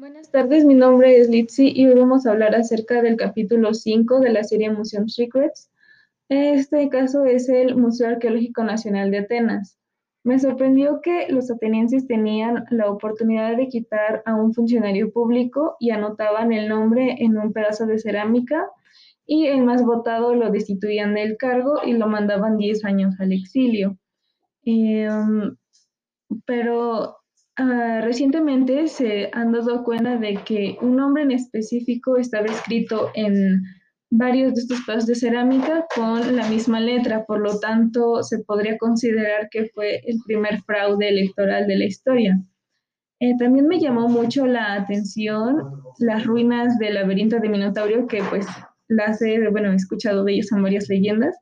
Buenas tardes, mi nombre es Litzy y hoy vamos a hablar acerca del capítulo 5 de la serie Museum Secrets. Este caso es el Museo Arqueológico Nacional de Atenas. Me sorprendió que los atenienses tenían la oportunidad de quitar a un funcionario público y anotaban el nombre en un pedazo de cerámica y el más votado lo destituían del cargo y lo mandaban 10 años al exilio. Em, pero Ah, recientemente se han dado cuenta de que un nombre en específico estaba escrito en varios de estos pedazos de cerámica con la misma letra, por lo tanto se podría considerar que fue el primer fraude electoral de la historia. Eh, también me llamó mucho la atención las ruinas del laberinto de Minotaurio, que pues las he, bueno, he escuchado de ellos en varias leyendas,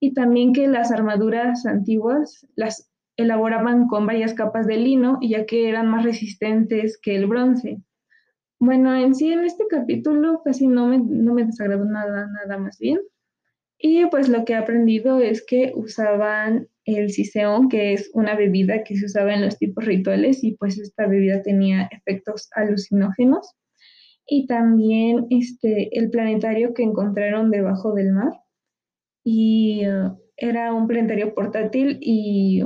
y también que las armaduras antiguas, las elaboraban con varias capas de lino, ya que eran más resistentes que el bronce. Bueno, en sí, en este capítulo casi no me, no me desagradó nada, nada más bien. Y pues lo que he aprendido es que usaban el ciseón, que es una bebida que se usaba en los tipos rituales, y pues esta bebida tenía efectos alucinógenos. Y también este, el planetario que encontraron debajo del mar. Y uh, era un planetario portátil y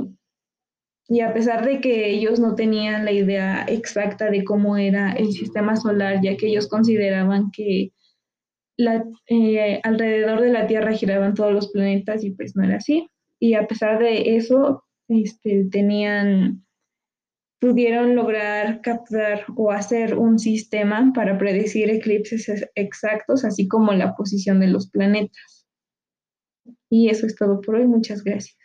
y a pesar de que ellos no tenían la idea exacta de cómo era el sistema solar, ya que ellos consideraban que la, eh, alrededor de la Tierra giraban todos los planetas y pues no era así. Y a pesar de eso, este, tenían, pudieron lograr captar o hacer un sistema para predecir eclipses exactos, así como la posición de los planetas. Y eso es todo por hoy. Muchas gracias.